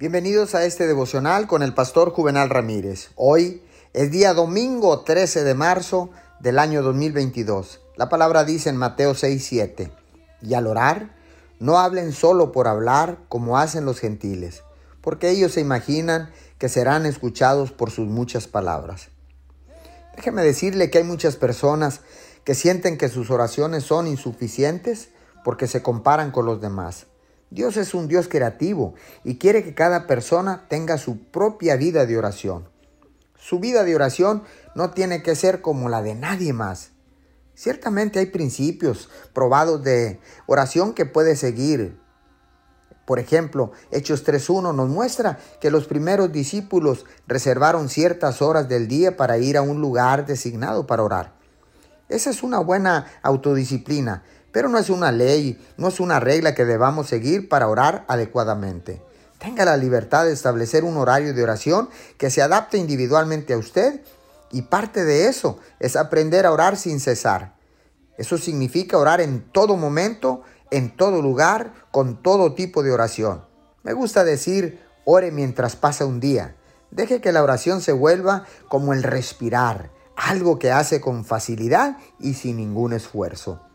Bienvenidos a este devocional con el pastor Juvenal Ramírez. Hoy es día domingo 13 de marzo del año 2022. La palabra dice en Mateo 6, 7, y al orar, no hablen solo por hablar como hacen los gentiles, porque ellos se imaginan que serán escuchados por sus muchas palabras. Déjeme decirle que hay muchas personas que sienten que sus oraciones son insuficientes porque se comparan con los demás. Dios es un Dios creativo y quiere que cada persona tenga su propia vida de oración. Su vida de oración no tiene que ser como la de nadie más. Ciertamente hay principios probados de oración que puede seguir. Por ejemplo, Hechos 3.1 nos muestra que los primeros discípulos reservaron ciertas horas del día para ir a un lugar designado para orar. Esa es una buena autodisciplina, pero no es una ley, no es una regla que debamos seguir para orar adecuadamente. Tenga la libertad de establecer un horario de oración que se adapte individualmente a usted y parte de eso es aprender a orar sin cesar. Eso significa orar en todo momento, en todo lugar, con todo tipo de oración. Me gusta decir, ore mientras pasa un día. Deje que la oración se vuelva como el respirar, algo que hace con facilidad y sin ningún esfuerzo.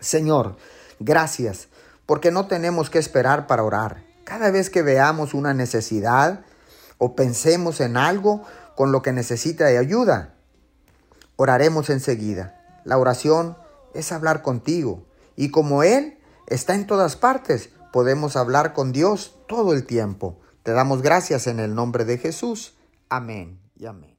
Señor, gracias, porque no tenemos que esperar para orar. Cada vez que veamos una necesidad o pensemos en algo con lo que necesita de ayuda, oraremos enseguida. La oración es hablar contigo y como Él está en todas partes, podemos hablar con Dios todo el tiempo. Te damos gracias en el nombre de Jesús. Amén y amén.